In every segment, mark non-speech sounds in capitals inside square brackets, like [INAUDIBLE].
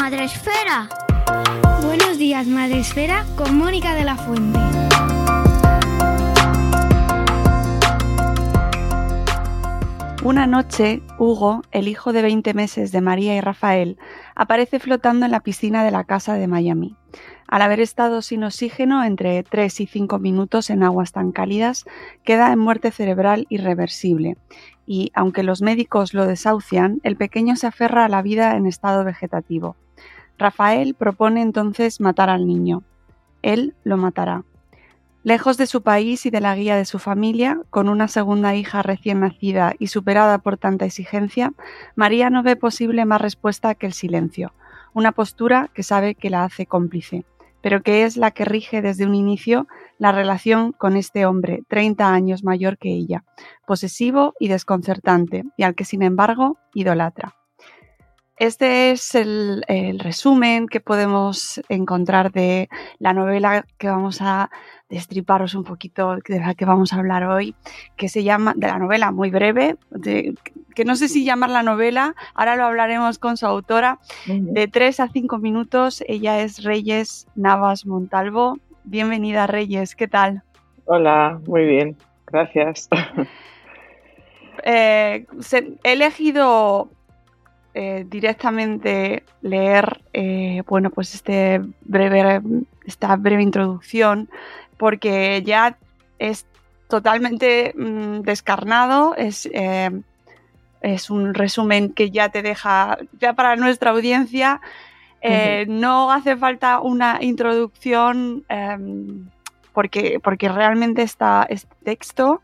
días, Madre Esfera. Buenos días, Madre Esfera, con Mónica de la Fuente. Una noche, Hugo, el hijo de 20 meses de María y Rafael, aparece flotando en la piscina de la casa de Miami. Al haber estado sin oxígeno entre 3 y 5 minutos en aguas tan cálidas, queda en muerte cerebral irreversible y, aunque los médicos lo desahucian, el pequeño se aferra a la vida en estado vegetativo. Rafael propone entonces matar al niño. Él lo matará. Lejos de su país y de la guía de su familia, con una segunda hija recién nacida y superada por tanta exigencia, María no ve posible más respuesta que el silencio, una postura que sabe que la hace cómplice, pero que es la que rige desde un inicio la relación con este hombre, 30 años mayor que ella, posesivo y desconcertante, y al que sin embargo idolatra. Este es el, el, resumen que podemos encontrar de la novela que vamos a destriparos un poquito, de la que vamos a hablar hoy, que se llama, de la novela muy breve, de, que no sé si llamar la novela, ahora lo hablaremos con su autora, de 3 a 5 minutos. Ella es Reyes Navas Montalvo. Bienvenida Reyes, ¿qué tal? Hola, muy bien, gracias. [LAUGHS] Eh, se, he elegido eh, directamente leer eh, bueno pues este breve esta breve introducción porque ya es totalmente mmm, descarnado es eh, es un resumen que ya te deja ya para nuestra audiencia uh -huh. no hace falta una introducción eh, porque porque realmente está este texto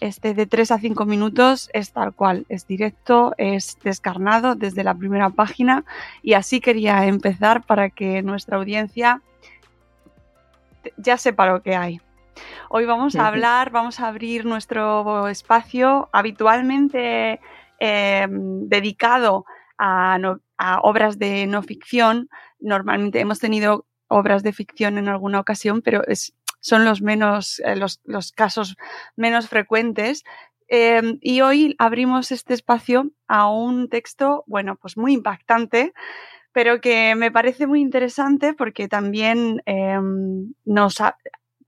este de 3 a 5 minutos es tal cual, es directo, es descarnado desde la primera página y así quería empezar para que nuestra audiencia ya sepa lo que hay. Hoy vamos a hablar, vamos a abrir nuestro espacio habitualmente eh, dedicado a, no, a obras de no ficción. Normalmente hemos tenido obras de ficción en alguna ocasión, pero es son los menos, eh, los, los, casos menos frecuentes. Eh, y hoy abrimos este espacio a un texto, bueno, pues muy impactante, pero que me parece muy interesante porque también eh, nos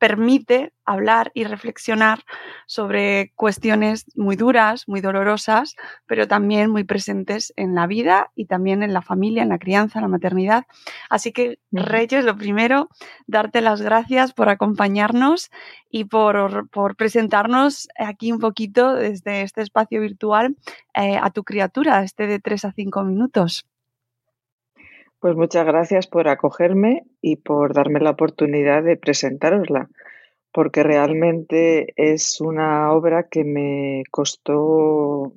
permite hablar y reflexionar sobre cuestiones muy duras, muy dolorosas, pero también muy presentes en la vida y también en la familia, en la crianza, en la maternidad. Así que, Reyes, lo primero, darte las gracias por acompañarnos y por, por presentarnos aquí un poquito desde este espacio virtual eh, a tu criatura, este de tres a cinco minutos. Pues muchas gracias por acogerme y por darme la oportunidad de presentárosla, porque realmente es una obra que me costó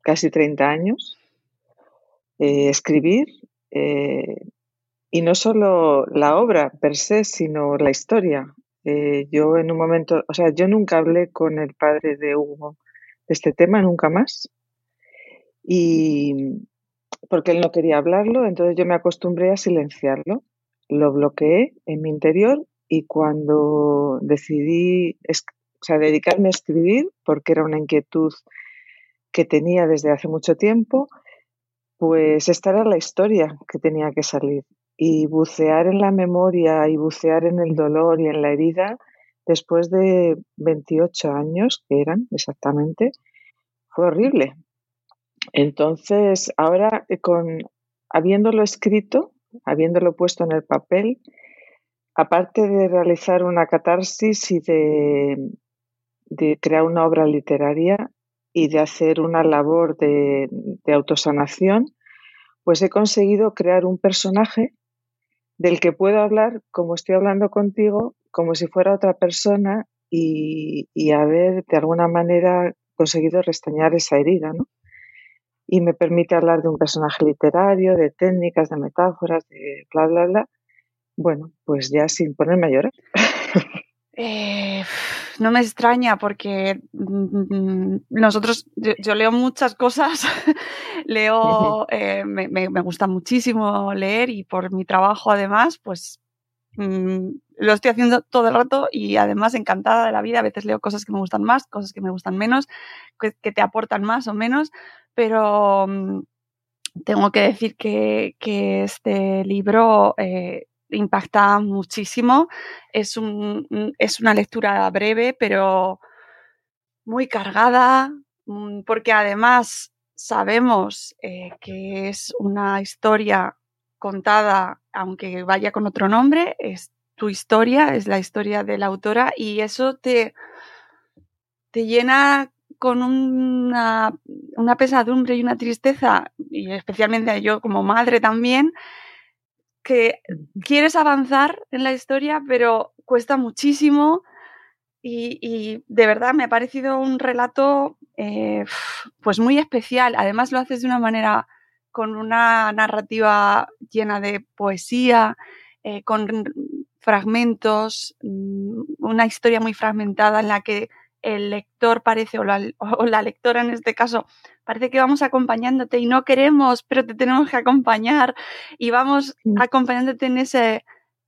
casi 30 años eh, escribir, eh, y no solo la obra per se, sino la historia. Eh, yo en un momento, o sea, yo nunca hablé con el padre de Hugo de este tema, nunca más. Y, porque él no quería hablarlo, entonces yo me acostumbré a silenciarlo, lo bloqueé en mi interior y cuando decidí o sea, dedicarme a escribir, porque era una inquietud que tenía desde hace mucho tiempo, pues esta era la historia que tenía que salir. Y bucear en la memoria y bucear en el dolor y en la herida, después de 28 años, que eran exactamente, fue horrible, Entonces, ahora eh, con habiéndolo escrito, habiéndolo puesto en el papel, aparte de realizar una catarsis y de, crear una obra literaria y de hacer una labor de, de autosanación, pues he conseguido crear un personaje del que puedo hablar como estoy hablando contigo, como si fuera otra persona y, y haber de alguna manera conseguido restañar esa herida, ¿no? Y me permite hablar de un personaje literario, de técnicas, de metáforas, de bla, bla, bla. Bueno, pues ya sin ponerme a llorar. Eh, no me extraña porque mm, nosotros, yo, yo leo muchas cosas, [LAUGHS] leo, eh, me, me, me, gusta muchísimo leer y por mi trabajo además, pues mmm, lo estoy haciendo todo el rato y además encantada de la vida. A veces leo cosas que me gustan más, cosas que me gustan menos, que, te aportan más o menos, pero mmm, tengo que decir que, que este libro eh, impacta muchísimo. Es, un, es una lectura breve, pero muy cargada, mm, porque además sabemos eh, que es una historia contada, aunque vaya con otro nombre, es tu historia, es la historia de la autora y eso te, te llena con una, una pesadumbre y una tristeza, y especialmente yo como madre también, que quieres avanzar en la historia, pero cuesta muchísimo. Y, y de verdad me ha parecido un relato eh, pues muy especial. Además lo haces de una manera con una narrativa llena de poesía, eh, con fragmentos, mm, una historia muy fragmentada en la que el lector parece, o la, o la, lectora en este caso, parece que vamos acompañándote y no queremos, pero te tenemos que acompañar. Y vamos acompañándote en ese,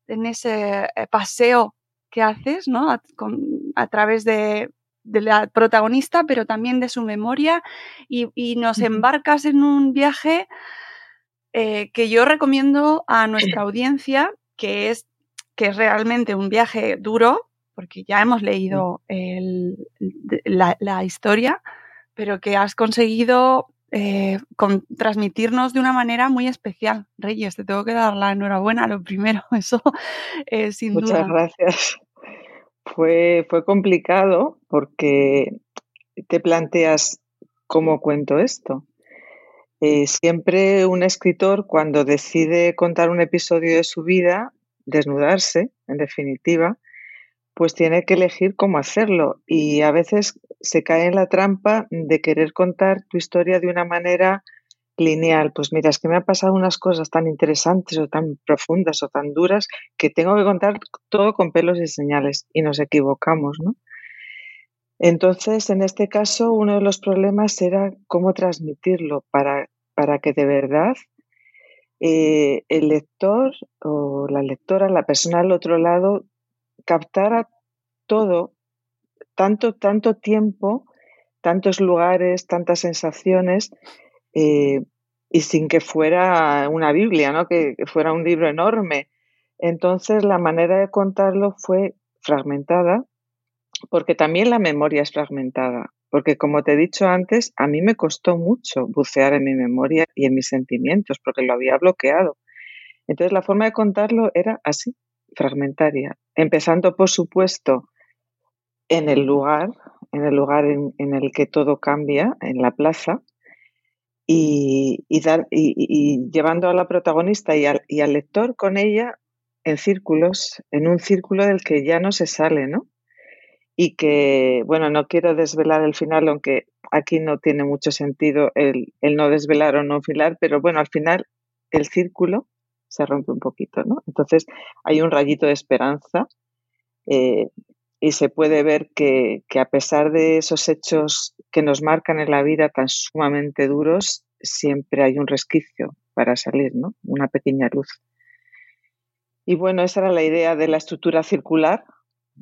en ese eh, paseo que haces, ¿no? A, con, a través de, de, la protagonista, pero también de su memoria. Y, y nos embarcas en un viaje eh, que yo recomiendo a nuestra audiencia, que es, que es realmente un viaje duro, porque ya hemos leído el, la, la, historia, pero que has conseguido eh, con, transmitirnos de una manera muy especial. Reyes, te tengo que dar la enhorabuena, lo primero, [LAUGHS] eso eh, sin Muchas duda. gracias. Fue, fue complicado porque te planteas cómo cuento esto. Eh, siempre un escritor cuando decide contar un episodio de su vida, desnudarse, en definitiva, pues tiene que elegir cómo hacerlo y a veces se cae en la trampa de querer contar tu historia de una manera lineal. Pues mira, es que me han pasado unas cosas tan interesantes o tan profundas o tan duras que tengo que contar todo con pelos y señales y nos equivocamos, ¿no? Entonces, en este caso, uno de los problemas era cómo transmitirlo para, para que de verdad eh, el lector o la lectora, la persona al otro lado, captara todo, tanto, tanto tiempo, tantos lugares, tantas sensaciones, eh, y sin que fuera una Biblia, ¿no? Que, que, fuera un libro enorme. Entonces la manera de contarlo fue fragmentada, porque también la memoria es fragmentada, porque como te he dicho antes, a mí me costó mucho bucear en mi memoria y en mis sentimientos, porque lo había bloqueado. Entonces la forma de contarlo era así, fragmentaria, empezando por supuesto en el lugar, en el lugar en, el que todo cambia, en la plaza, y, dar, y, llevando a la protagonista y al, lector con ella en círculos, en un círculo del que ya no se sale, ¿no? Y que, bueno, no quiero desvelar el final, aunque aquí no tiene mucho sentido el, el no desvelar o no filar, pero bueno, al final el círculo se rompe un poquito, ¿no? Entonces hay un rayito de esperanza eh, y se puede ver que, que, a pesar de esos hechos que nos marcan en la vida tan sumamente duros, siempre hay un resquicio para salir, ¿no? Una pequeña luz. Y bueno, esa era la idea de la estructura circular,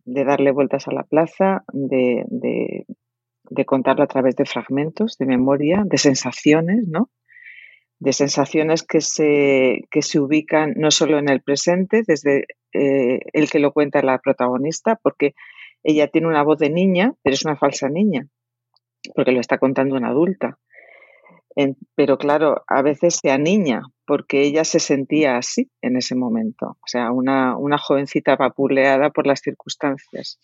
de darle vueltas a la plaza, de, de, contarlo a través de fragmentos de memoria, de sensaciones, ¿no? de sensaciones que se, que se ubican no solo en el presente, desde eh, el que lo cuenta la protagonista, porque ella tiene una voz de niña, pero es una falsa niña, porque lo está contando una adulta. Pero claro, a veces se aniña porque ella se sentía así en ese momento, o sea, una, una jovencita vapuleada por las circunstancias.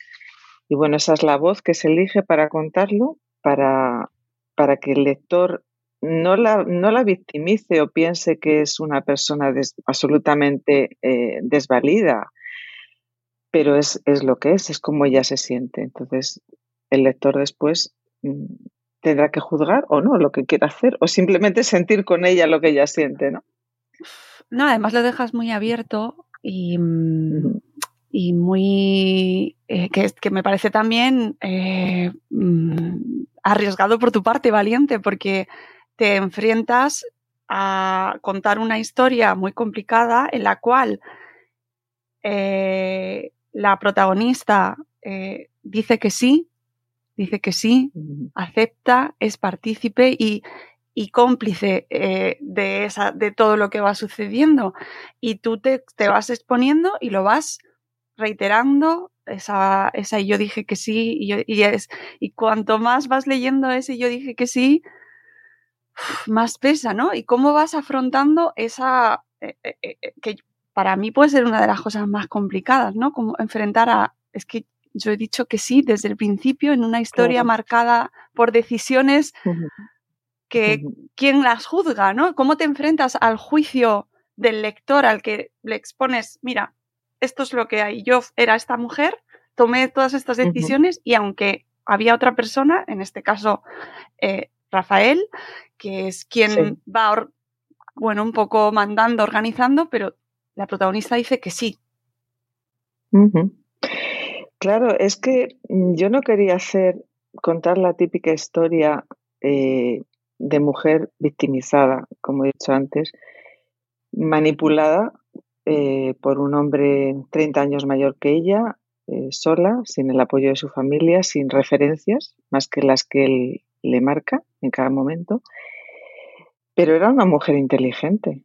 Y bueno, esa es la voz que se elige para contarlo, para, para que el lector no la, no la victimice o piense que es una persona absolutamente eh, desvalida, pero es, es, lo que es, es como ella se siente. Entonces, el lector después mm, tendrá que juzgar o no lo que quiera hacer o simplemente sentir con ella lo que ella siente, ¿no? No, además lo dejas muy abierto y, y muy... Eh, que, que, me parece también eh, mm, arriesgado por tu parte, valiente, porque te enfrentas a contar una historia muy complicada en la cual eh, la protagonista dice que sí, dice que sí, acepta, es partícipe y, y cómplice eh, de, esa, de todo lo que va sucediendo. Y tú te, te vas exponiendo y lo vas reiterando esa, esa y yo dije que sí, y, yo, y, es, y cuanto más vas leyendo ese y yo dije que sí, más pesa, ¿no? Y cómo vas afrontando esa, eh, eh, eh, que para mí puede ser una de las cosas más complicadas, ¿no? Como enfrentar a, es que yo he dicho que sí desde el principio en una historia marcada por decisiones que quién las juzga, ¿no? ¿Cómo te enfrentas al juicio del lector al que le expones, mira, esto es lo que hay, yo era esta mujer, tomé todas estas decisiones y aunque había otra persona, en este caso Rafael, que es quien va, bueno, un poco mandando, organizando, pero la protagonista dice que sí. Claro, es que mm, yo no quería hacer, contar la típica historia eh, de mujer victimizada, como he dicho antes, manipulada eh, por un hombre 30 años mayor que ella, eh, sola, sin el apoyo de su familia, sin referencias, más que las que él le marca en cada momento. Pero era una mujer inteligente,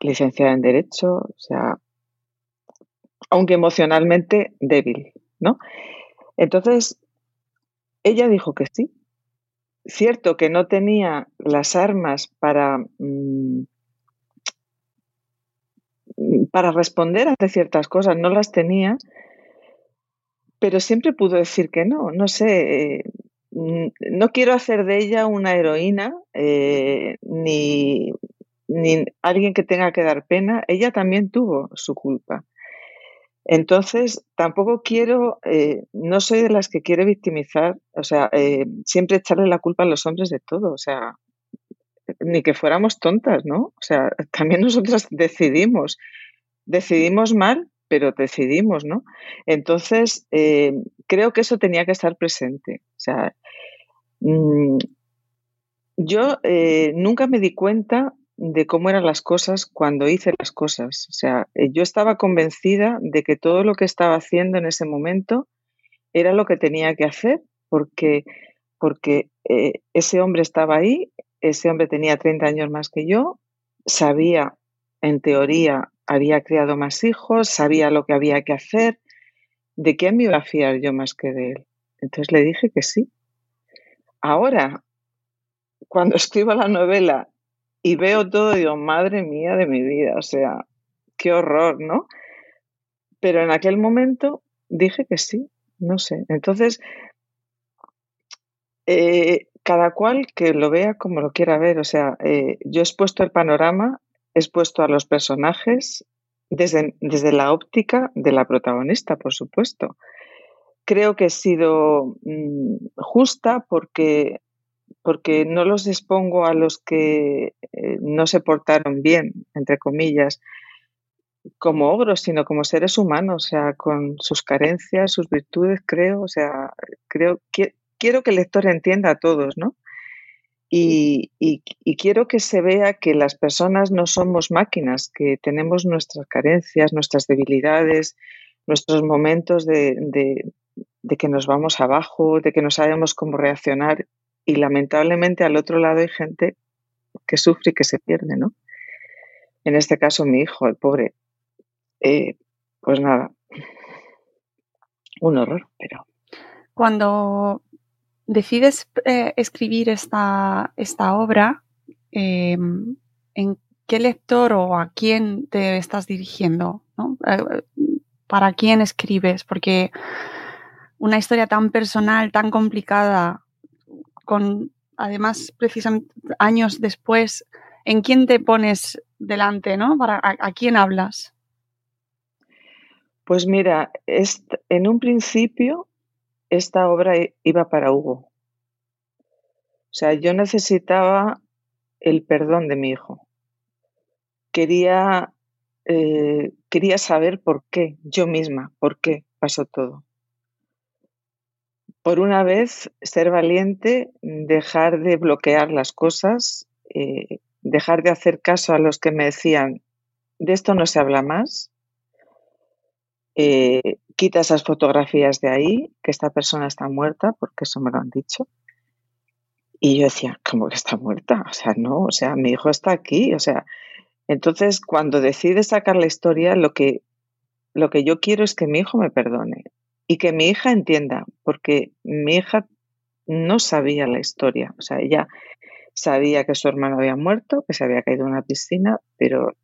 licenciada en Derecho, o sea, aunque emocionalmente débil, ¿no? Entonces, ella dijo que sí. Cierto que no tenía las armas para, mm, para responder ante ciertas cosas, no las tenía, pero siempre pudo decir que no. No sé, Mm, no quiero hacer de ella una heroína eh, ni, alguien que tenga que dar pena. Ella también tuvo su culpa. Entonces, tampoco quiero, eh, no soy de las que quiere victimizar, o sea, eh, siempre echarle la culpa a los hombres de todo, o sea, ni que fuéramos tontas, ¿no? O sea, [LAUGHS] también nosotros decidimos, decidimos mal, pero decidimos, ¿no? Entonces, creo que eso tenía que estar presente. O sea, Mm, yo eh, nunca me di cuenta de cómo eran las cosas cuando hice las cosas. O sea, eh, yo estaba convencida de que todo lo que estaba haciendo en ese momento era lo que tenía que hacer, porque, porque eh, ese hombre estaba ahí, ese hombre tenía 30 años más que yo, sabía, en teoría, había criado más hijos, sabía lo que había que hacer. ¿De quién me iba a fiar yo más que de él? Entonces le dije que sí. Ahora, cuando [LAUGHS] escribo la novela y veo todo, digo, madre mía de mi vida, o sea, qué horror, ¿no? Pero en aquel momento dije que sí, no sé. Entonces, eh, cada cual que lo vea como lo quiera ver, o sea, eh, yo he expuesto el panorama, he expuesto a los personajes desde, desde la óptica de la protagonista, por supuesto creo que he sido mm, justa porque, porque no los expongo a los que eh, no se portaron bien, entre comillas, como ogros, sino como seres humanos, o sea, con sus carencias, sus virtudes, creo, o sea, creo, quiero que el lector entienda a todos, ¿no? y, quiero que se vea que las personas no somos máquinas, que tenemos nuestras carencias, nuestras debilidades, nuestros momentos de, de que nos vamos abajo, de que no sabemos cómo reaccionar y lamentablemente al otro lado hay gente que sufre y que se pierde, ¿no? En este caso mi hijo, el pobre. Eh, pues nada, un horror, pero... Cuando decides eh, escribir esta, esta obra, em, ¿en qué lector o a quién te estás dirigiendo? Eh, ¿Para quién escribes? Porque una historia tan personal, tan complicada, con además precisamente años después, ¿en quién te pones delante, no? Para, a, quién hablas? Pues mira, en un principio esta obra iba para Hugo. O sea, yo necesitaba el perdón de mi hijo. Quería, eh, quería saber por qué, yo misma, por qué pasó todo. Por una vez, ser valiente, dejar de bloquear las cosas, eh, dejar de hacer caso a los que me decían, de esto no se habla más, eh, quita esas fotografías de ahí, que esta persona está muerta, porque eso me lo han dicho. Y yo decía, ¿cómo que está muerta? O sea, no, o sea, mi hijo está aquí, o sea, entonces cuando decide sacar la historia, lo que, lo que yo quiero es que mi hijo me perdone y que mi hija entienda, porque mi hija no sabía la historia, o sea, ella sabía que su hermano había muerto, que se había caído en una piscina, pero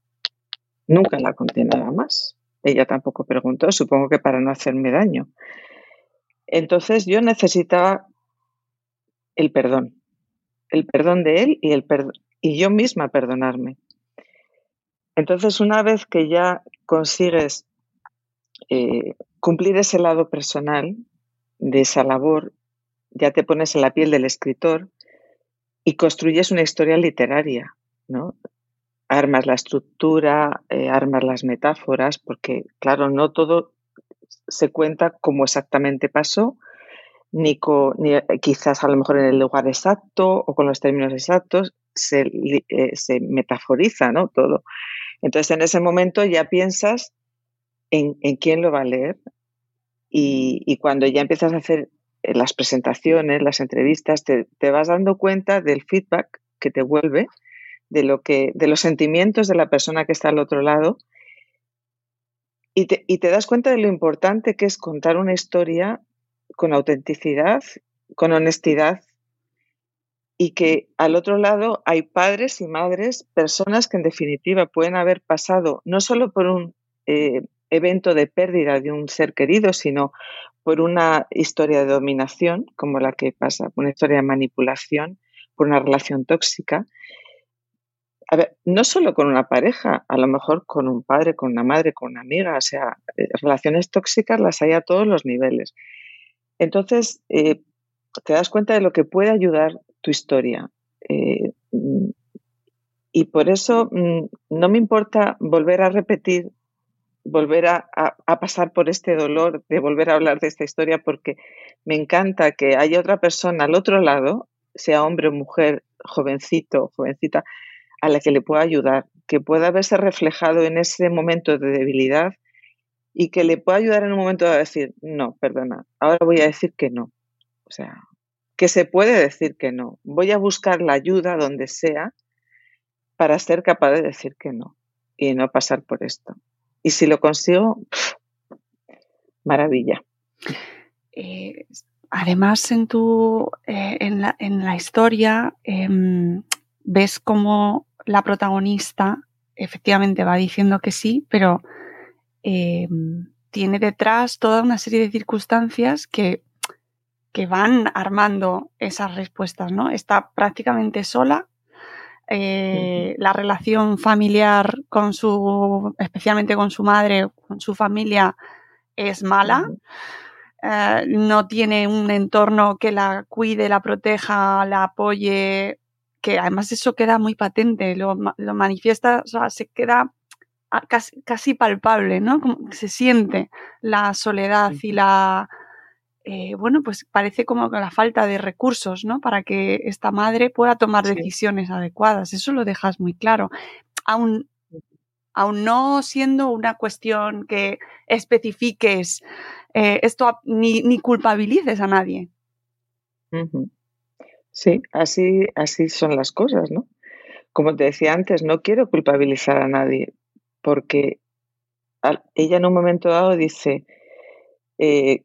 nunca la conté nada más. Ella tampoco preguntó, supongo que para no hacerme daño. Entonces yo necesitaba el perdón, el perdón de él y, el y yo misma perdonarme. Entonces una vez que ya consigues eh, cumplir ese lado personal de esa labor, ya te pones en la piel del escritor y construyes una historia literaria, ¿no? armas la estructura, eh, armas las metáforas, porque claro, no todo se cuenta como exactamente pasó, ni, ni eh, quizás a lo mejor en el lugar exacto o con los términos exactos, se, eh, se metaforiza ¿no? todo. Entonces en ese momento ya piensas en, en quién lo va a leer y, cuando ya empiezas a hacer las presentaciones, las entrevistas, te, te vas dando cuenta del feedback que te vuelve de, lo que, de los sentimientos de la persona que está al otro lado y te, y te das cuenta de lo importante que es contar una historia con autenticidad, con honestidad y que al otro lado hay padres y madres, personas que en definitiva pueden haber pasado no solo por un eh, evento de pérdida de un ser querido, sino por una historia de dominación, como la que pasa, una historia de manipulación, por una relación tóxica, a ver, no solo con una pareja, a lo mejor con un padre, con una madre, con una amiga, o sea, eh, relaciones tóxicas las hay a todos los niveles. Entonces, eh, te das cuenta de lo que puede ayudar tu historia. Eh, y por eso mm, no me importa volver a repetir, volver a, pasar por este dolor de volver a hablar de esta historia, porque me encanta que haya otra persona al otro lado, sea hombre o mujer, jovencito, jovencita, a la que le pueda ayudar, que pueda verse reflejado en ese momento de debilidad y que le pueda ayudar en un momento de decir, no, perdona, ahora voy a decir que no. O sea, que se puede decir que no. Voy a buscar la ayuda donde sea para ser capaz de decir que no y no pasar por esto. Y si lo consigo, maravilla. Eh, además, en, tu, eh, en, la, en, la, historia em, ves cómo la protagonista efectivamente va diciendo que sí, pero eh, tiene detrás toda una serie de circunstancias que, que van armando esas respuestas, ¿no? Está prácticamente sola. Eh, la relación familiar con su, especialmente con su madre, con su familia, es mala. Eh, no tiene un entorno que la cuide, la proteja, la apoye que además eso queda muy patente, lo, lo manifiesta, o sea, se queda casi, casi, palpable, ¿no? Como se siente la soledad y la, eh, bueno, pues parece como la falta de recursos, ¿no? Para que esta madre pueda tomar decisiones adecuadas. Eso lo dejas muy claro. Aún, aún no siendo una cuestión que especifiques eh, esto ni, ni, culpabilices a nadie. Sí, así, así son las cosas, ¿no? Como te decía antes, no quiero culpabilizar a nadie, porque ella en un momento dado dice eh,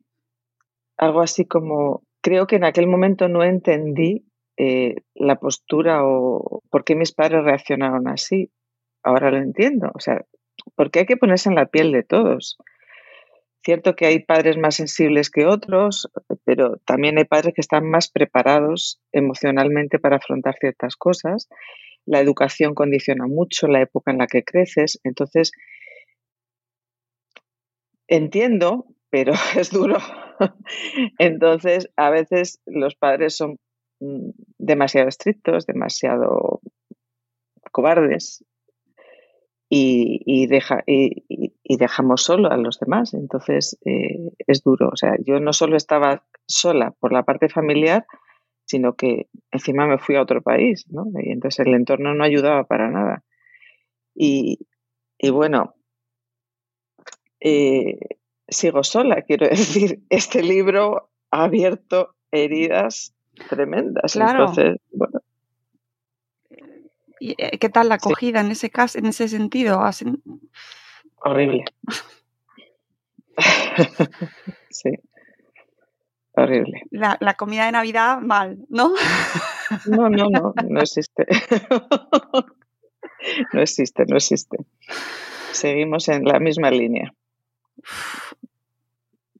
algo así como, creo que en aquel momento no entendí eh, la postura o por qué mis padres reaccionaron así. Ahora lo entiendo. O sea, porque hay que ponerse en la piel de todos. Cierto que hay padres más sensibles que otros, pero también hay padres que están más preparados emocionalmente para afrontar ciertas cosas. La educación condiciona mucho la época en la que creces. Entonces, entiendo, pero [LAUGHS] es duro. [LAUGHS] Entonces, a veces los padres son mm, demasiado estrictos, demasiado cobardes y, deja, y, dejamos solo a los demás. Entonces eh, es duro. O sea, yo no solo estaba sola por la parte familiar, sino que encima me fui a otro país, ¿no? Y entonces el entorno no ayudaba para nada. Y, bueno, eh, sigo sola, quiero [LAUGHS] decir, este libro ha abierto heridas tremendas. Entonces, bueno, eh, ¿Qué tal la acogida en ese caso, en ese sentido? Horrible. [LAUGHS] sí. Horrible. La, la, comida de Navidad, mal, ¿no? no, no, no, no existe. [LAUGHS] no existe, no existe. Seguimos en la misma línea.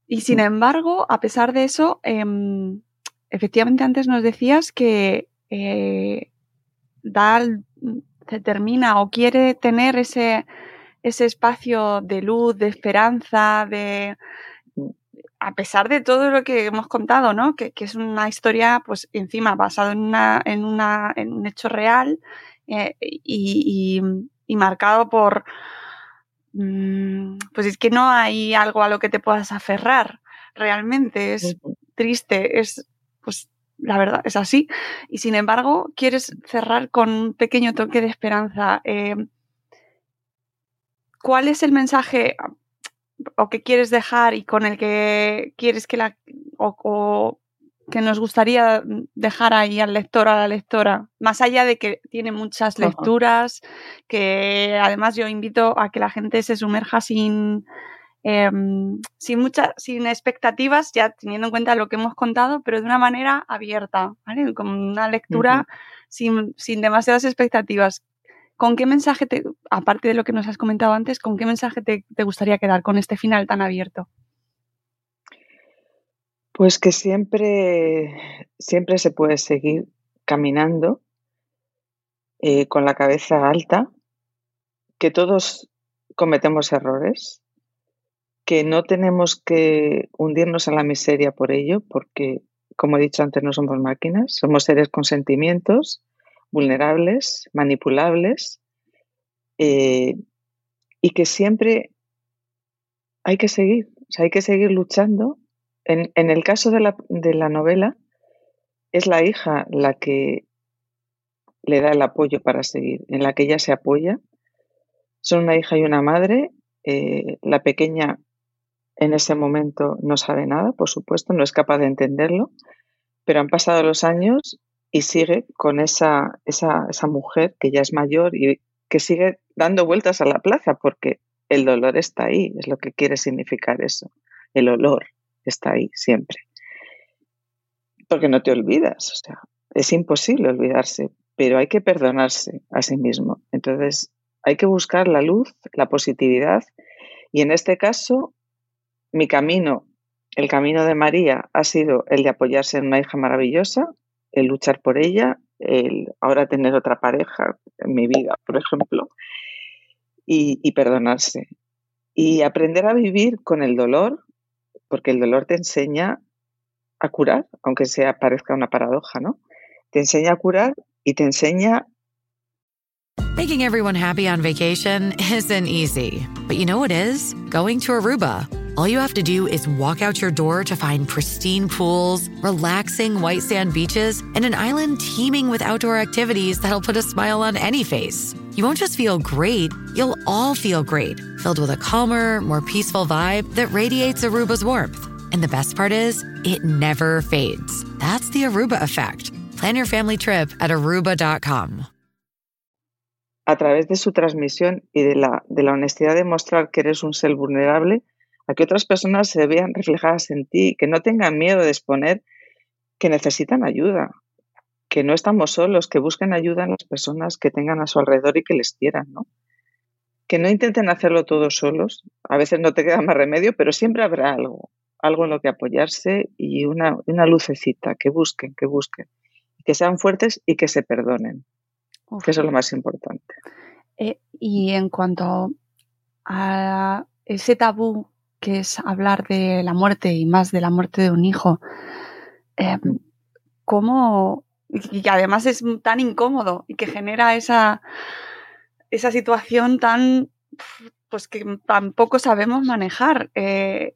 Y sin embargo, a pesar de eso, em, efectivamente antes nos decías que eh, se termina o quiere tener ese, ese espacio de luz, de esperanza, de a pesar de todo lo que hemos contado, ¿no? Que, es una historia, pues, encima basado en una, en una, en un hecho real eh, y, marcado por mm, pues es que no hay algo a lo que te puedas aferrar realmente. Es triste, es pues la verdad es así. Y sin embargo, quieres cerrar con un pequeño toque de esperanza. Eh, ¿Cuál es el mensaje o que quieres dejar y con el que quieres que la o, que nos gustaría dejar ahí al lector o a la lectora? Más allá de que tiene muchas lecturas, que además yo invito a que la gente se sumerja sin Em, sin, muchas, sin expectativas, ya teniendo en cuenta lo que hemos contado, pero de una manera abierta, ¿vale? Con una lectura sin, sin, demasiadas expectativas. ¿Con qué mensaje, te, aparte de lo que nos has comentado antes, con qué mensaje te, te gustaría quedar con este final tan abierto? Pues que siempre, siempre se puede seguir caminando eh, con la cabeza alta, que todos cometemos errores, que no tenemos que hundirnos en la miseria por ello, porque, como he dicho antes, no somos máquinas, somos seres con sentimientos, vulnerables, manipulables, eh, y que siempre hay que seguir, hay que seguir luchando. En, el caso de la, de la novela, es la hija la que le da el apoyo para seguir, en la que ella se apoya. Son una hija y una madre. Eh, la pequeña en ese momento no sabe nada, por supuesto, no es capaz de entenderlo, pero han pasado los años y sigue con esa, esa, esa mujer que ya es mayor y que sigue dando vueltas a la plaza porque el dolor está ahí, es lo que quiere significar eso. El olor está ahí siempre. Porque no te olvidas, o sea, es imposible olvidarse, pero hay que perdonarse a sí mismo. Entonces, hay que buscar la luz, la positividad y en este caso mi camino, el camino de María, ha sido el de apoyarse en una hija maravillosa, el luchar por ella, el ahora tener otra pareja en mi vida, por ejemplo, y, perdonarse. Y aprender a vivir con el dolor, porque el dolor te enseña a curar, aunque sea parezca una paradoja, ¿no? Te enseña a curar y te enseña Making everyone happy on vacation [LAUGHS] isn't easy, but you know what is? Going to Aruba. All you have to do is walk out your door to find pristine pools, relaxing white sand beaches, and an island teeming with outdoor activities that'll put a smile on any face. You won't just feel great, you'll all feel great, filled with a calmer, more peaceful vibe that radiates Aruba's warmth. And the best part is, it never fades. That's the Aruba effect. Plan your family trip at aruba.com. A través de su transmisión y de la, de la honestidad de mostrar que eres un ser vulnerable, a que otras personas se vean reflejadas en ti, que no tengan miedo de exponer que necesitan ayuda, que no estamos solos, que busquen ayuda en las personas que tengan a su alrededor y que les quieran, ¿no? Que no intenten hacerlo todos solos, a veces no te queda más remedio, pero siempre habrá algo, algo en lo que apoyarse y una, una lucecita, que busquen, que busquen, que sean fuertes y que se perdonen, que eso es lo más importante. Eh, y en cuanto a ese tabú que es hablar de la muerte y más de la muerte de un hijo, eh, ¿cómo, y además es tan incómodo y que genera esa, esa situación tan, pues que tampoco sabemos manejar. Eh,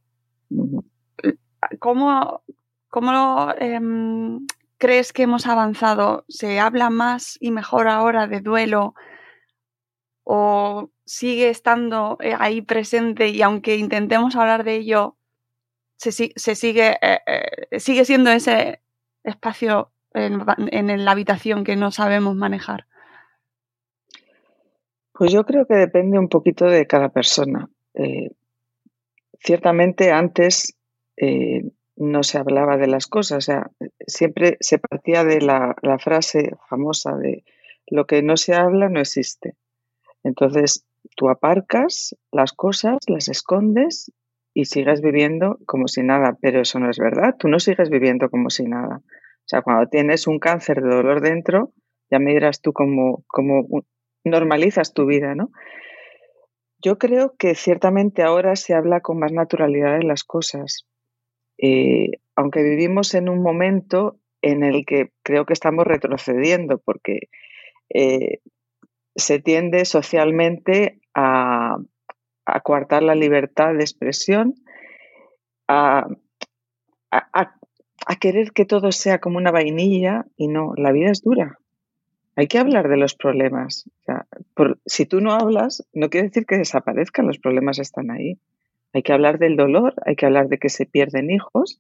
¿Cómo, cómo em, crees que hemos avanzado? ¿Se habla más y mejor ahora de duelo? ¿O sigue estando eh, ahí presente y aunque intentemos hablar de ello, se, sigue, eh, sigue siendo ese espacio en, la habitación que no sabemos manejar? Pues yo creo que depende un poquito de cada persona. Eh, ciertamente antes eh, no se hablaba de las cosas, o sea, siempre se partía de la, frase famosa de lo que no se habla no existe. Entonces tú aparcas las cosas, las escondes y sigues viviendo como si nada, pero eso no es verdad, tú no sigues viviendo como si nada. O sea, cuando tienes un cáncer de dolor dentro, ya me dirás tú cómo, normalizas tu vida, ¿no? Yo creo que ciertamente ahora se habla con más naturalidad de las cosas, eh, aunque vivimos en un momento en el que creo que estamos retrocediendo, porque eh, se tiende socialmente a, a, coartar la libertad de expresión, a, a, a querer que todo sea como una vainilla y no, la vida es dura. Hay que hablar de los problemas. si tú no hablas, no quiere decir que desaparezcan, los problemas están ahí. Hay que hablar del dolor, hay que hablar de que se pierden hijos,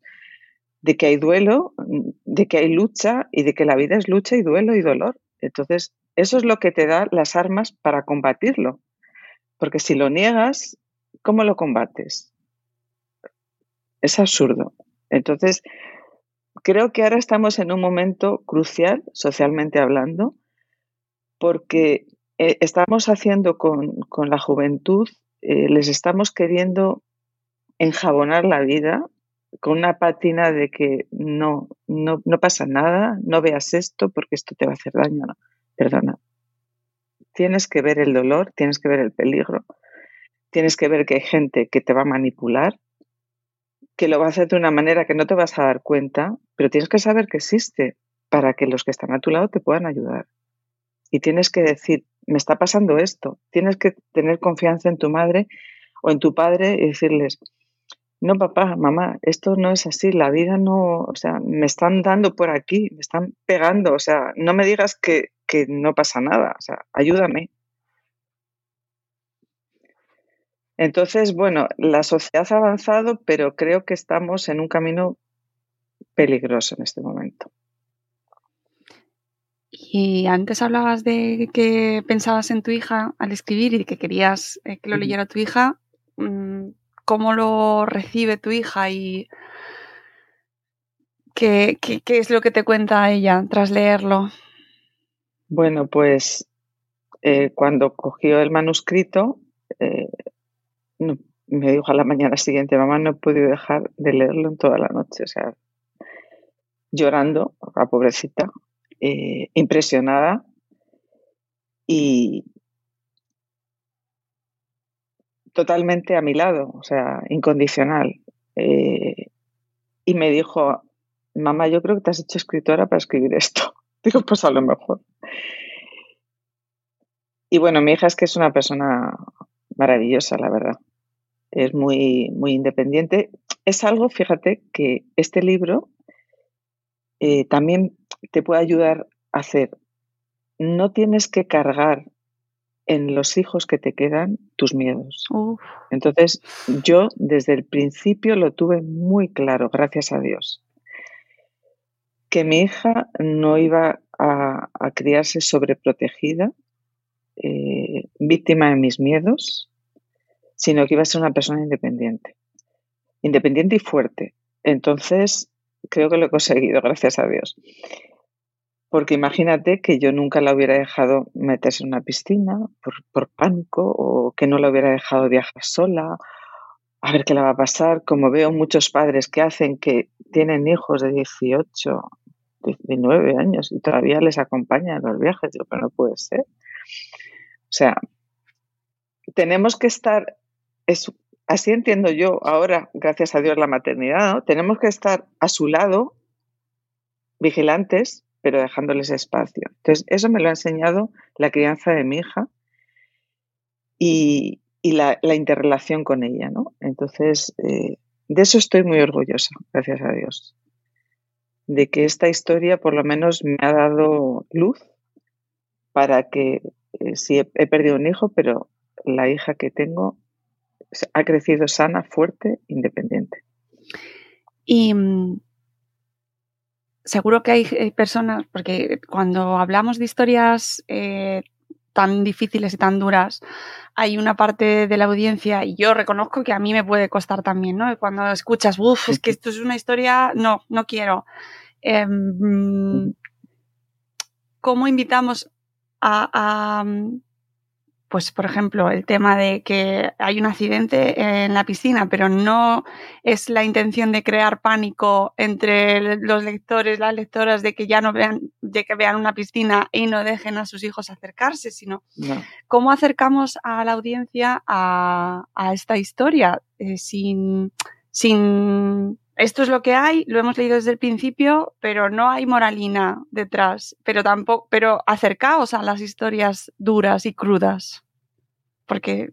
de que hay duelo, de que hay lucha y de que la vida es lucha y duelo y dolor. Entonces, eso es lo que te da las armas para combatirlo. Porque si lo niegas, ¿cómo lo combates? Es absurdo. Entonces, creo que ahora estamos en un momento crucial, socialmente hablando, porque eh, estamos haciendo con, la juventud, eh, les estamos queriendo enjabonar la vida con una pátina de que no, no, no pasa nada, no veas esto porque esto te va a hacer daño. No, perdona. Tienes que ver el dolor, tienes que ver el peligro, tienes que ver que hay gente que te va a manipular, que lo va a hacer de una manera que no te vas a dar cuenta, pero tienes que saber que existe para que los que están a tu lado te puedan ayudar. Y tienes que decir, me está pasando esto. Tienes que tener confianza en tu madre o en tu padre y decirles, no papá, mamá, esto no es así, la vida no, o sea, me están dando por aquí, me están pegando, o sea, no me digas que, que no pasa nada, o sea, ayúdame. Entonces, bueno, la sociedad ha avanzado, pero creo que estamos en un camino peligroso en este momento. Y antes hablabas de que pensabas en tu hija al escribir y que querías eh, que lo leyera tu hija. ¿Cómo lo recibe tu hija y qué, es lo que te cuenta ella tras leerlo? Bueno, pues eh, cuando cogió el manuscrito, eh, me dijo a la mañana siguiente, mamá, no he podido dejar de leerlo en toda la noche, o sea, llorando, la pobrecita, eh, impresionada y totalmente a mi lado, o sea, incondicional. Eh, y me dijo, mamá, yo creo que te has hecho escritora para escribir esto. [LAUGHS] Digo, pues a lo mejor. Y bueno, mi hija es que es una persona maravillosa, la verdad es muy, muy independiente. Es algo, fíjate, que este libro eh, también te puede ayudar a hacer. No tienes que cargar en los hijos que te quedan tus miedos. Entonces, yo desde el principio lo tuve muy claro, gracias a Dios, que mi hija no iba a, criarse sobreprotegida, eh, víctima de mis miedos, sino que iba a ser una persona independiente, independiente y fuerte. Entonces, creo que lo he conseguido, [LAUGHS] gracias a Dios. Porque imagínate que yo nunca la hubiera dejado meterse en una piscina por, pánico o que no la hubiera dejado viajar sola, a ver qué le va a pasar. Como veo muchos padres que hacen que tienen hijos de 18, 19 años y todavía les acompañan en los viajes, yo, pero no puede ser. O sea, tenemos que estar, es, así entiendo yo ahora, gracias a Dios, la maternidad, ¿no? Tenemos que estar a su lado, vigilantes, pero dejándoles espacio. Entonces, eso me lo ha enseñado la crianza de mi hija y, la, interrelación con ella, ¿no? Entonces, eh, de eso estoy muy orgullosa, gracias a Dios. De que esta historia por lo menos me ha dado luz para que eh, sí he, perdido un hijo, pero la hija que tengo ha crecido sana, fuerte, independiente. Y mm, seguro que hay personas, porque cuando hablamos de historias eh, tan difíciles y tan duras, hay una parte de la audiencia, y yo reconozco que a mí me puede costar también, ¿no? Cuando escuchas, uff, es que esto es una historia, no, no quiero. Em, ¿Cómo invitamos a, pues por ejemplo, el tema de que hay un accidente en la piscina, pero no es la intención de crear pánico entre los lectores, las lectoras, de que ya no vean, de que vean una piscina y no dejen a sus hijos acercarse, sino cómo acercamos a la audiencia a, esta historia eh, sin, sin esto es lo que hay, lo hemos leído desde el principio, pero no hay moralina detrás, pero tampoco, pero acercaos a las historias duras y crudas. Porque.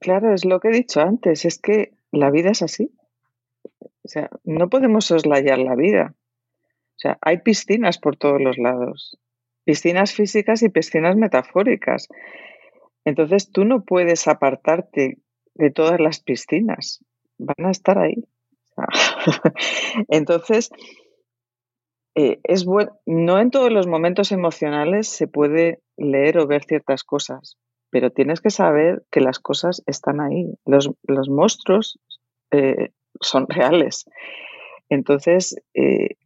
Claro, es lo que he dicho antes, es que la vida es así. O sea, no podemos soslayar la vida. O sea, hay piscinas por todos los lados. Piscinas físicas y piscinas metafóricas. Entonces tú no puedes apartarte de todas las piscinas. Van a estar ahí. [LAUGHS] Entonces, eh, es no en todos los momentos emocionales se puede leer o ver ciertas cosas, pero tienes que saber que las cosas están ahí. Los, monstruos eh, son [LAUGHS] reales. Entonces, eh,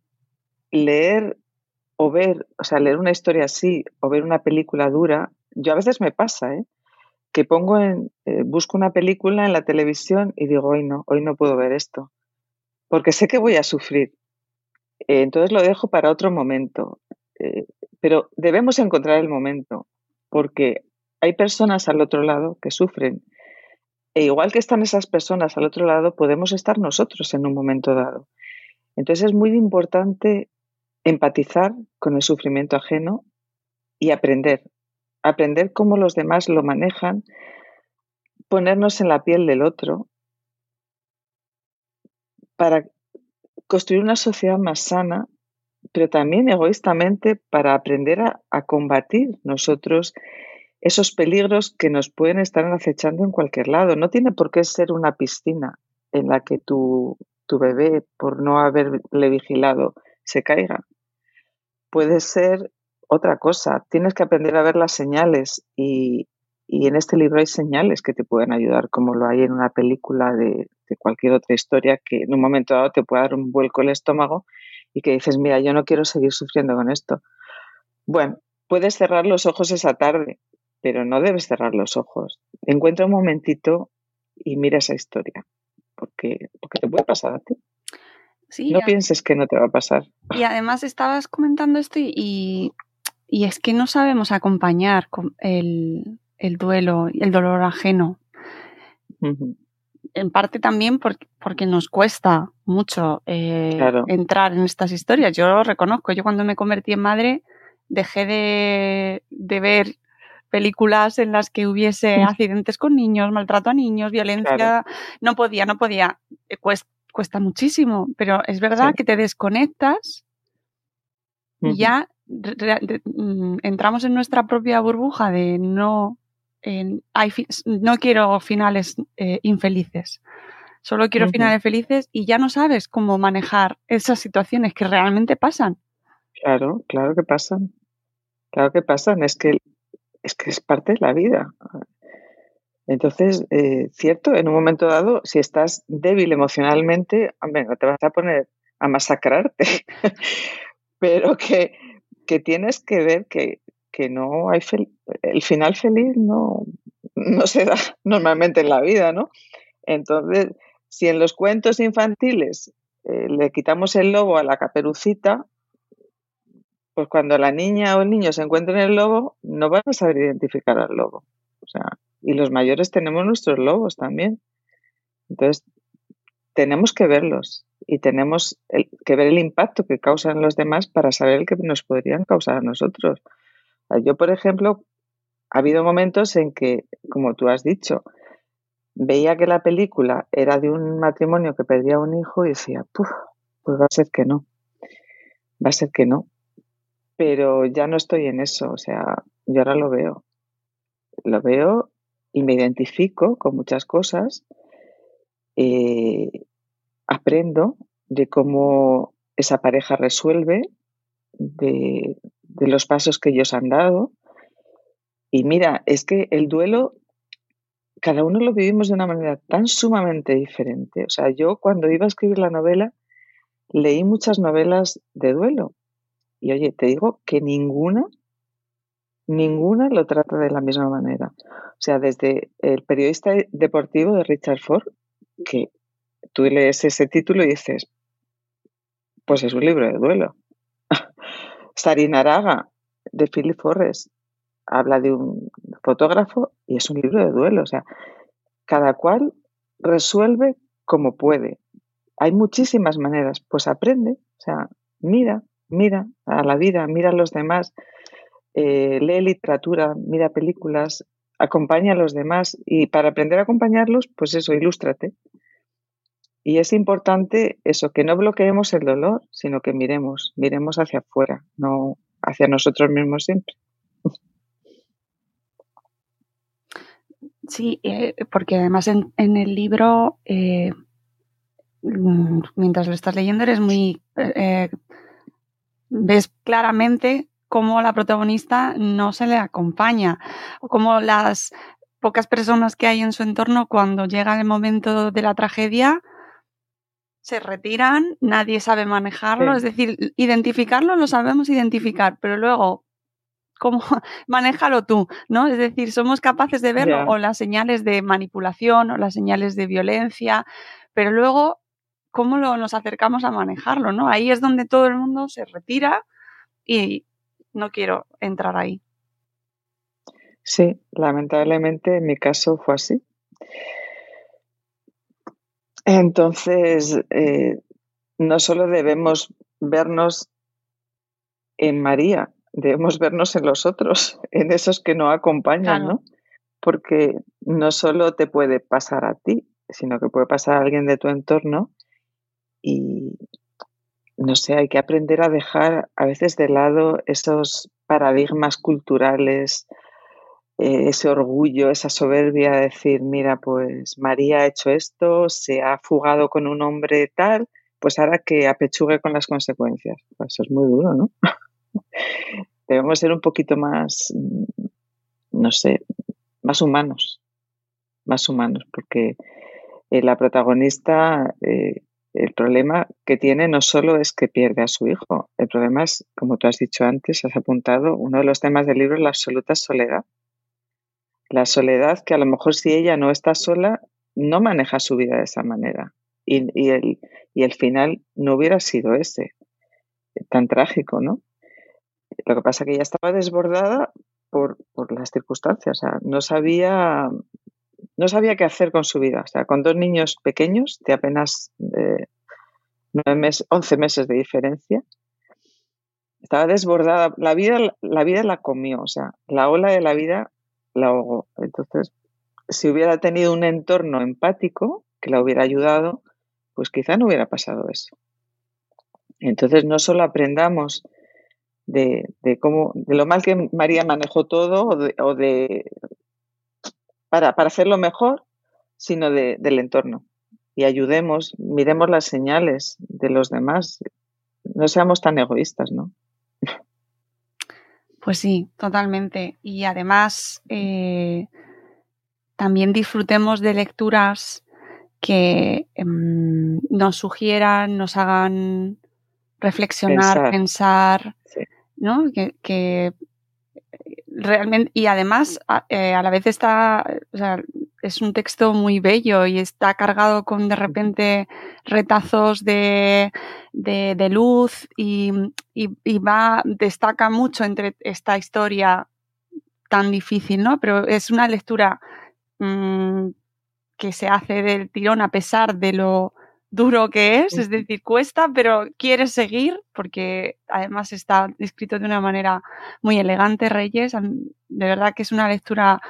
leer o ver, o sea, leer una historia así o ver una película dura, yo a veces me pasa, que pongo en, busco una película en la televisión y digo, hoy no, hoy no puedo ver esto porque sé que voy a sufrir. Eh, entonces lo dejo para otro momento. Eh, pero debemos encontrar el momento, porque hay personas al otro lado que sufren. E igual que están esas personas al otro lado, podemos estar nosotros en un momento dado. Entonces es muy importante empatizar con el sufrimiento ajeno y aprender. Aprender cómo los demás lo manejan, ponernos en la piel del otro para construir una sociedad más sana, pero también egoístamente para aprender a, combatir nosotros esos peligros que nos pueden estar acechando en cualquier lado. No tiene por qué ser una piscina en la que tu, tu bebé, por no haberle vigilado, se caiga. Puede ser otra cosa. Tienes que aprender a ver las señales y, y en este libro hay señales que te pueden ayudar, como lo hay en una película de, cualquier otra historia que en un momento dado te puede dar un vuelco el estómago y que dices, mira, yo no quiero seguir sufriendo con esto. Bueno, puedes cerrar los ojos esa tarde, pero no debes cerrar los ojos. Encuentra un momentito y mira esa historia, porque, porque te puede pasar a ti. no pienses que no te va a pasar. Y además estabas comentando esto y, y es que no sabemos acompañar el, el duelo y el dolor ajeno. En parte también porque, nos cuesta mucho eh, entrar en estas historias. Yo lo reconozco. Yo cuando me convertí en madre dejé de, ver películas en las que hubiese accidentes con niños, maltrato a niños, violencia. No podía, no podía. Eh, cuesta, muchísimo, pero es verdad que te desconectas y ya mm, entramos en nuestra propia burbuja de no no quiero finales eh, infelices, solo quiero finales felices y ya no sabes cómo manejar esas situaciones que realmente pasan. Claro, claro que pasan. Claro que pasan, es que es, que es parte de la vida. Entonces, eh, cierto, en un momento dado, si estás débil emocionalmente, hombre, no te vas a poner a masacrarte, [LAUGHS] pero que, que, tienes que ver que, que no hay el final feliz no, no se da [LAUGHS] normalmente en la vida, ¿no? Entonces, si en los cuentos infantiles eh, le quitamos el lobo a la caperucita, pues cuando la niña o el niño se encuentren el lobo, no van a saber identificar al lobo. O sea, y los mayores tenemos nuestros lobos también. Entonces, tenemos que verlos y tenemos que ver el impacto que causan los demás para saber el que nos podrían causar a nosotros. Yo, por ejemplo, ha habido momentos en que, como tú has dicho, veía que la película era de un matrimonio que perdía un hijo y decía, pues va a ser que no, va a ser que no. Pero ya no estoy en eso, o sea, yo ahora lo veo. Lo veo y me identifico con muchas cosas. Eh, aprendo de cómo esa pareja resuelve, de, de los pasos que ellos han dado. Y mira, es que el duelo cada uno lo vivimos de una manera tan sumamente diferente. O sea, yo cuando iba a escribir la novela, leí muchas novelas de duelo. Y oye, te digo que ninguna, ninguna lo trata de la misma manera. O sea, desde el periodista deportivo de Richard Ford, que tú lees ese título y dices, pues es un libro de duelo. Sarinaraga, de Philip Forrest, habla de un fotógrafo y es un libro de duelo. O sea, cada cual resuelve como puede. Hay muchísimas maneras. Pues aprende, o sea, mira, mira a la vida, mira a los demás, eh, lee literatura, mira películas, acompaña a los demás y para aprender a acompañarlos, pues eso, ilústrate. Y es importante eso, que no bloqueemos el dolor, sino que miremos, miremos hacia afuera, no hacia nosotros mismos siempre. Sí, eh, porque además en, el libro, eh, mm, mientras lo estás leyendo, eres muy. Eh, ves claramente cómo la protagonista no se le acompaña, cómo las pocas personas que hay en su entorno, cuando llega el momento de la tragedia, se retiran, nadie sabe manejarlo, es decir, identificarlo lo sabemos identificar, pero luego cómo [LAUGHS] manéjalo tú, ¿no? Es decir, somos capaces de verlo o las señales de manipulación o las señales de violencia, pero luego cómo lo, nos acercamos a manejarlo, ¿no? Ahí es donde todo el mundo se retira y no quiero entrar ahí. Sí, lamentablemente en mi caso fue así. Entonces, eh, no solo debemos vernos en María, debemos vernos en los otros, [LAUGHS] en esos que no acompañan, ¿no? Porque no solo te puede pasar a ti, sino que puede pasar a alguien de tu entorno y, no sé, hay que aprender a dejar a veces de lado esos paradigmas culturales, eh, ese orgullo, esa soberbia de decir, mira, pues María ha hecho esto, se ha fugado con un hombre tal, pues ahora que apechugue con las consecuencias. Pues eso es muy duro, ¿no? [LAUGHS] debemos ser un poquito más, mm, no sé, más humanos, más humanos, porque eh, la protagonista, eh, el problema que tiene no solo es que pierde a su hijo, el problema es, como tú has dicho antes, has apuntado, uno de los temas del libro es la absoluta soledad. La soledad que a lo mejor si ella no está sola, no maneja su vida de esa manera. Y, y, el, y el final no hubiera sido ese, tan trágico, ¿no? Lo que pasa es que ella estaba desbordada por, las circunstancias, o sea, no sabía, no sabía qué hacer con su vida. O sea, con dos niños pequeños de apenas eh, meses, 11 meses de diferencia, estaba desbordada. La vida, la vida la comió, o sea, la ola de la vida la ahogó. Entonces, si hubiera tenido un entorno empático que la hubiera ayudado, pues quizá no hubiera pasado eso. Entonces, no solo aprendamos de, cómo, de lo mal que María manejó todo o de, para, hacerlo mejor, sino del entorno. Y ayudemos, miremos las señales de los demás. No seamos tan egoístas, ¿no? Pues sí, totalmente. Y además, eh, también disfrutemos de lecturas que em, nos sugieran, nos hagan reflexionar, pensar, ¿no? Que, realmente, y además a, eh, a, la vez está, o sea, es un texto muy bello y está cargado con de repente retazos de, de, luz y, y, va, destaca mucho entre esta historia tan difícil, ¿no? Pero es una lectura mmm, que se hace del tirón a pesar de lo duro que es, es decir, cuesta, pero quieres seguir porque además está escrito de una manera muy elegante, Reyes. De verdad que es una lectura,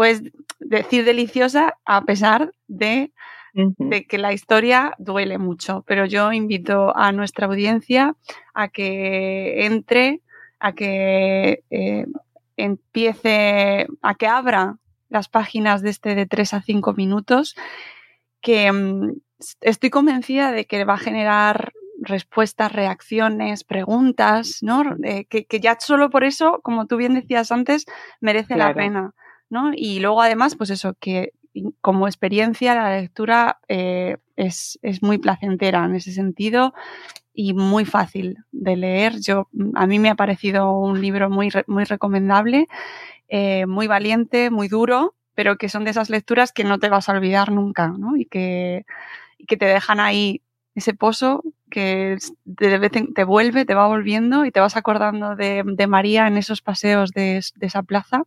pues decir deliciosa a pesar de, de, que la historia duele mucho. Pero yo invito a nuestra audiencia a que entre, a que eh, empiece, a que abra las páginas de este de 3 a 5 minutos, que mm, estoy convencida de que va a generar respuestas, reacciones, preguntas, ¿no? Eh, que, ya solo por eso, como tú bien decías antes, merece la pena, ¿no? Y luego además, pues eso, que como experiencia la lectura eh, es, es, muy placentera en ese sentido y muy fácil de leer. Yo, a mí me ha parecido un libro muy, muy recomendable eh, muy valiente, muy duro, pero que son de esas lecturas que no te vas a olvidar nunca, ¿no? Y que, que te dejan ahí ese pozo que te, te, vuelve, te va volviendo y te vas acordando de, María en esos paseos de, esa plaza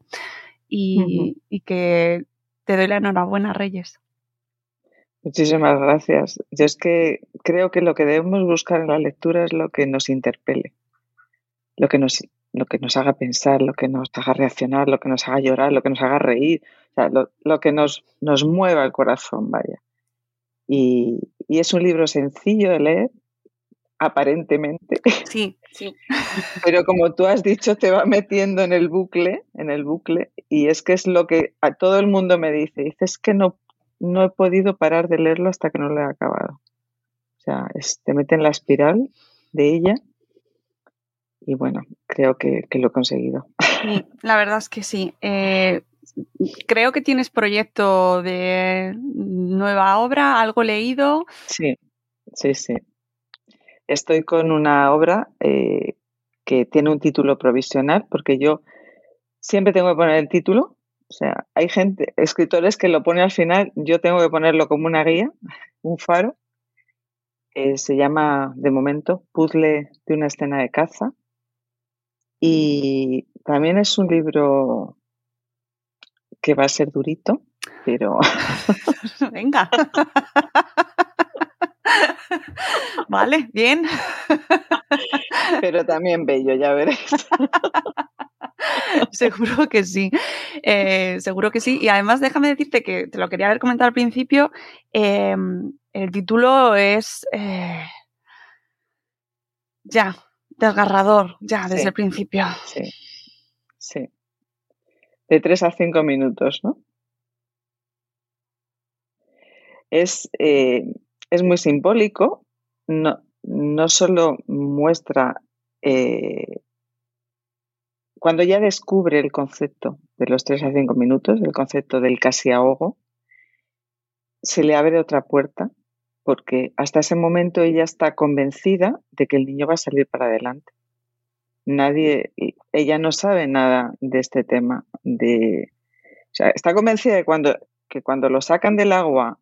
y, y, que te doy la enhorabuena, Reyes. Muchísimas gracias. Yo es que creo que lo que debemos buscar en la lectura es lo que nos interpele, lo que nos lo que nos haga pensar, lo que nos haga reaccionar, lo que nos haga llorar, lo que nos haga reír, o sea, lo, que nos, nos mueva el corazón, vaya. Y, y, es un libro sencillo de leer, aparentemente. [LAUGHS] Sí, sí. Pero como tú has dicho, te va metiendo en el bucle, en el bucle, y es que es lo que a todo el mundo me dice. Dice, es que no, no he podido parar de leerlo hasta que no lo he acabado. O sea, te mete en la espiral de ella y bueno, creo que, lo he conseguido. la verdad es que sí. Eh, creo que tienes proyecto de nueva obra, algo leído. Sí, sí, sí. Estoy con una obra eh, que tiene un título provisional, porque yo siempre tengo que poner el título. O sea, hay gente, escritores que lo ponen al final, yo tengo que ponerlo como una guía, [LAUGHS] un faro. Eh, se llama, de momento, Puzzle de una escena de caza. Y también es un libro que va a ser durito, pero... [LAUGHS] Venga. [LAUGHS] [LAUGHS] vale, bien. pero también bello, ya veréis. [LAUGHS] seguro que sí, eh, seguro que sí. Y además déjame decirte que te lo quería haber comentado al principio, em, el título es... Eh, ya, desgarrador ya desde el principio. Sí, sí. De tres a cinco minutos, ¿no? Es, eh, es muy simbólico, no, no solo muestra eh, cuando ya descubre el concepto de los tres a cinco minutos, el concepto del casi ahogo, se le abre otra puerta porque hasta ese momento ella está convencida de que el niño va a salir para adelante. Nadie, ella no sabe nada de este tema. De, está convencida de cuando, que cuando lo sacan del agua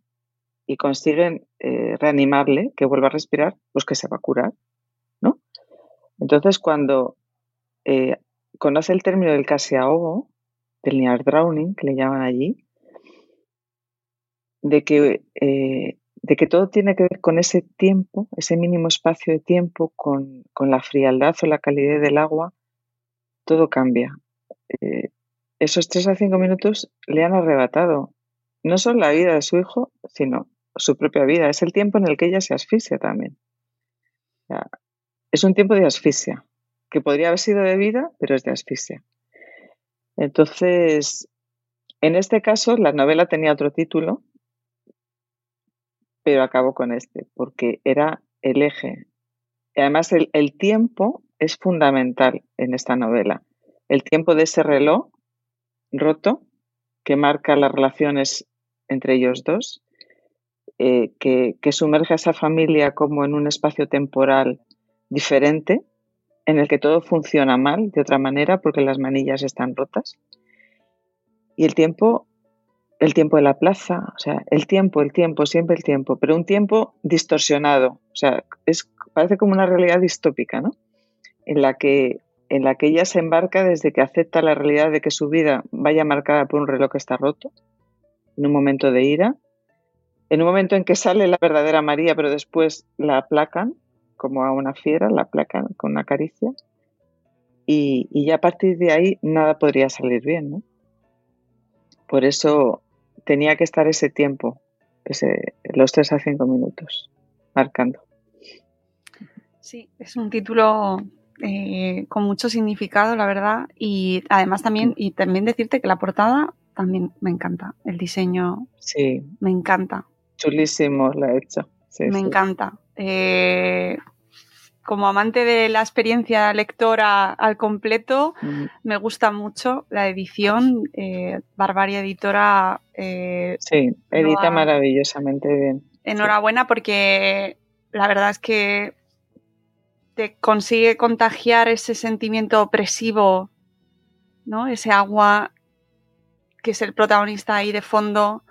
y consiguen eh, reanimarle, que vuelva a respirar, pues que se va a curar, ¿no? Entonces, cuando eh, conoce el término del casi ahogo, del near drowning, que le llaman allí, de que eh, de que todo tiene que ver con ese tiempo, ese mínimo espacio de tiempo, con, la frialdad o la calidez del agua, todo cambia. Esos tres a cinco minutos le han arrebatado no solo la vida de su hijo, sino su propia vida. Es el tiempo en el que ella se asfixia también. es un tiempo de asfixia, que podría haber sido de vida, pero es de asfixia. Entonces, en este caso, la novela tenía otro título, pero acabo con este, porque era el eje. Y además, el, el tiempo es fundamental en esta novela. El tiempo de ese reloj roto que marca las relaciones entre ellos dos eh, que, que sumerge a esa familia como en un espacio temporal diferente, en el que todo funciona mal de otra manera porque las manillas están rotas. Y el tiempo, el tiempo de la plaza, o sea, el tiempo, el tiempo, siempre el tiempo, pero un tiempo distorsionado, o sea, es, parece como una realidad distópica, ¿no? En la que en la que ella se embarca desde que acepta la realidad de que su vida vaya marcada por un reloj que está roto, en un momento de ira, en un momento en que sale la verdadera María, pero después la aplacan, como a una fiera, la aplacan con una caricia, y, ya a partir de ahí nada podría salir bien, ¿no? Por eso tenía que estar ese tiempo, ese, los tres a cinco minutos, marcando. Sí, es un título eh, con mucho significado, la verdad. Y además también, y también decirte que la portada también me encanta. El diseño. Sí. Me encanta. Chulísimo la he hecho. me encanta. Eh, como amante de la experiencia lectora al completo, me gusta mucho la edición. Eh, Barbaria Editora. sí, edita maravillosamente bien. Enhorabuena porque la verdad es que te consigue contagiar ese sentimiento opresivo, ¿no? Ese agua que es el protagonista ahí de fondo,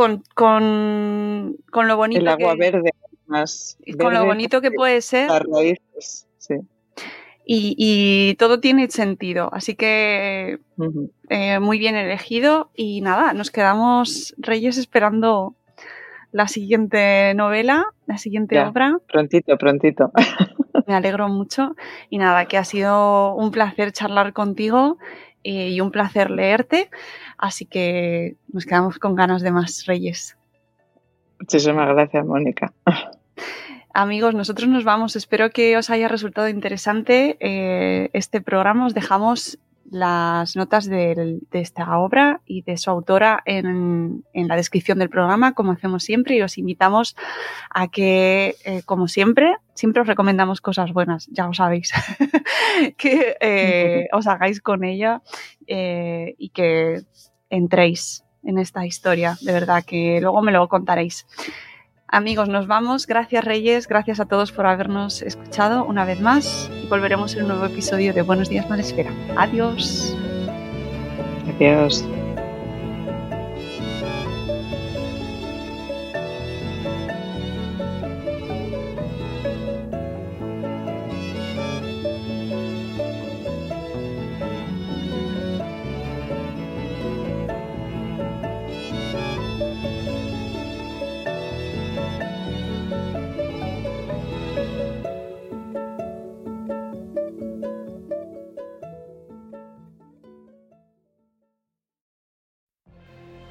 con, con, con lo bonito. El agua verde, más. con lo bonito que puede ser. Las raíces, sí. Y, y, todo tiene sentido. Así que eh, muy bien elegido. Y nada, nos quedamos Reyes esperando la siguiente novela, la siguiente obra. Prontito, prontito. [LAUGHS] Me alegro mucho y nada, que ha sido un placer charlar contigo eh, y un placer leerte, así que nos quedamos con ganas de más Reyes. Muchísimas gracias, Mónica. Amigos, nosotros nos vamos. Espero que os haya resultado interesante eh, este programa. Os dejamos las notas de, esta obra y de su autora en, la descripción del programa, como hacemos siempre, y os invitamos a que, eh, como siempre, siempre os recomendamos cosas buenas, ya lo sabéis, [LAUGHS] que eh, os hagáis con ella eh, y que entréis en esta historia, de verdad, que luego me lo contaréis. Amigos, nos vamos. Gracias Reyes, gracias a todos por habernos escuchado una vez más y volveremos en un nuevo episodio de Buenos días, Madresfera. Adiós. Adiós.